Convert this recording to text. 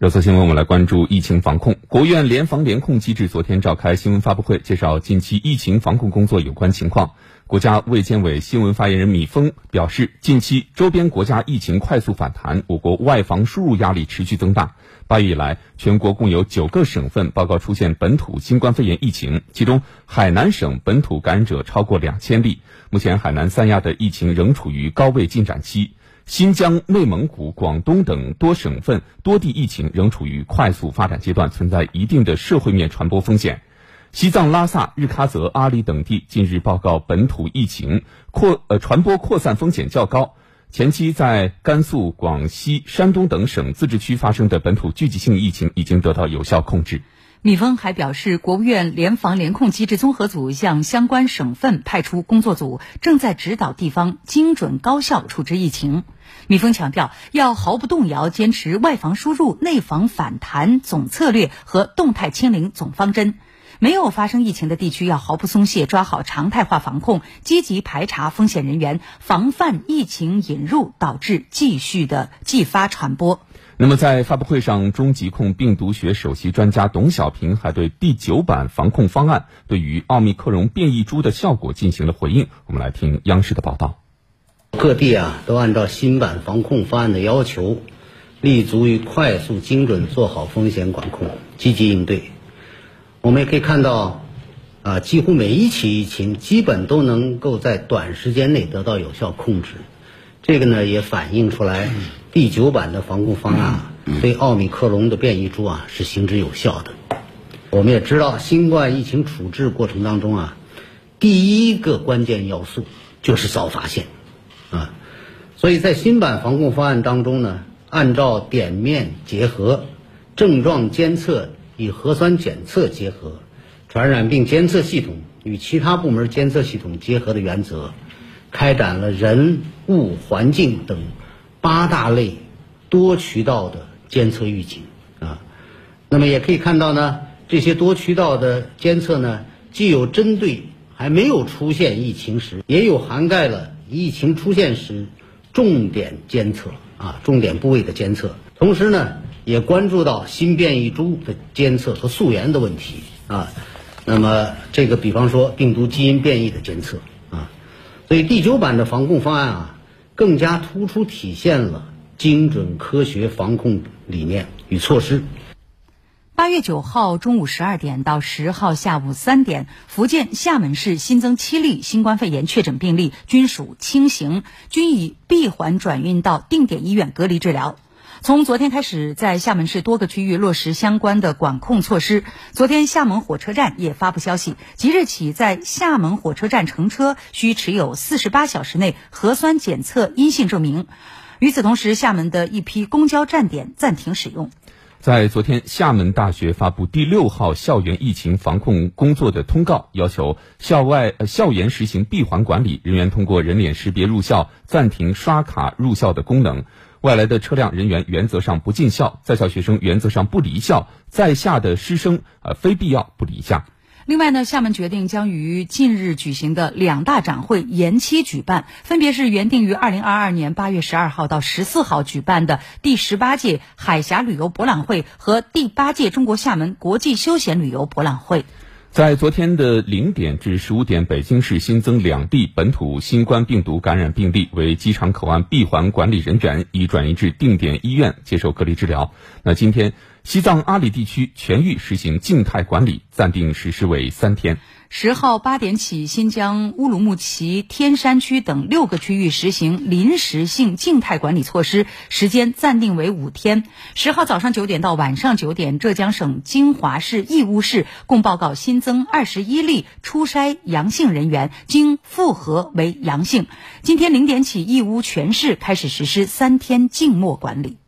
热搜新闻，我们来关注疫情防控。国务院联防联控机制昨天召开新闻发布会，介绍近期疫情防控工作有关情况。国家卫健委新闻发言人米峰表示，近期周边国家疫情快速反弹，我国外防输入压力持续增大。八月以来，全国共有九个省份报告出现本土新冠肺炎疫情，其中海南省本土感染者超过两千例。目前，海南、三亚的疫情仍处于高位进展期。新疆、内蒙古、广东等多省份多地疫情仍处于快速发展阶段，存在一定的社会面传播风险。西藏拉萨、日喀则、阿里等地近日报告本土疫情扩呃传播扩散风险较高。前期在甘肃、广西、山东等省自治区发生的本土聚集性疫情已经得到有效控制。米峰还表示，国务院联防联控机制综合组向相关省份派出工作组，正在指导地方精准高效处置疫情。米峰强调，要毫不动摇坚持外防输入、内防反弹总策略和动态清零总方针。没有发生疫情的地区要毫不松懈，抓好常态化防控，积极排查风险人员，防范疫情引入导致继续的继发传播。那么，在发布会上，中疾控病毒学首席专家董小平还对第九版防控方案对于奥密克戎变异株的效果进行了回应。我们来听央视的报道。各地啊，都按照新版防控方案的要求，立足于快速、精准做好风险管控，积极应对。我们也可以看到，啊，几乎每一起疫情基本都能够在短时间内得到有效控制。这个呢，也反映出来。第九版的防控方案，对奥密克戎的变异株啊是行之有效的。我们也知道，新冠疫情处置过程当中啊，第一个关键要素就是早发现，啊，所以在新版防控方案当中呢，按照点面结合、症状监测与核酸检测结合、传染病监测系统与其他部门监测系统结合的原则，开展了人物环境等。八大类多渠道的监测预警啊，那么也可以看到呢，这些多渠道的监测呢，既有针对还没有出现疫情时，也有涵盖了疫情出现时重点监测啊，重点部位的监测。同时呢，也关注到新变异株的监测和溯源的问题啊。那么这个，比方说病毒基因变异的监测啊，所以第九版的防控方案啊。更加突出体现了精准科学防控理念与措施。八月九号中午十二点到十号下午三点，福建厦门市新增七例新冠肺炎确诊病例，均属轻型，均已闭环转运到定点医院隔离治疗。从昨天开始，在厦门市多个区域落实相关的管控措施。昨天，厦门火车站也发布消息，即日起在厦门火车站乘车需持有四十八小时内核酸检测阴性证明。与此同时，厦门的一批公交站点暂停使用。在昨天，厦门大学发布第六号校园疫情防控工作的通告，要求校外校园实行闭环管理，人员通过人脸识别入校，暂停刷卡入校的功能。外来的车辆人员原则上不进校，在校学生原则上不离校，在校的师生呃非必要不离校。另外呢，厦门决定将于近日举行的两大展会延期举办，分别是原定于二零二二年八月十二号到十四号举办的第十八届海峡旅游博览会和第八届中国厦门国际休闲旅游博览会。在昨天的零点至十五点，北京市新增两地本土新冠病毒感染病例，为机场口岸闭环管理人员，已转移至定点医院接受隔离治疗。那今天，西藏阿里地区全域实行静态管理，暂定实施为三天。十号八点起，新疆乌鲁木齐天山区等六个区域实行临时性静态管理措施，时间暂定为五天。十号早上九点到晚上九点，浙江省金华市义乌市共报告新增二十一例初筛阳性人员，经复核为阳性。今天零点起，义乌全市开始实施三天静默管理。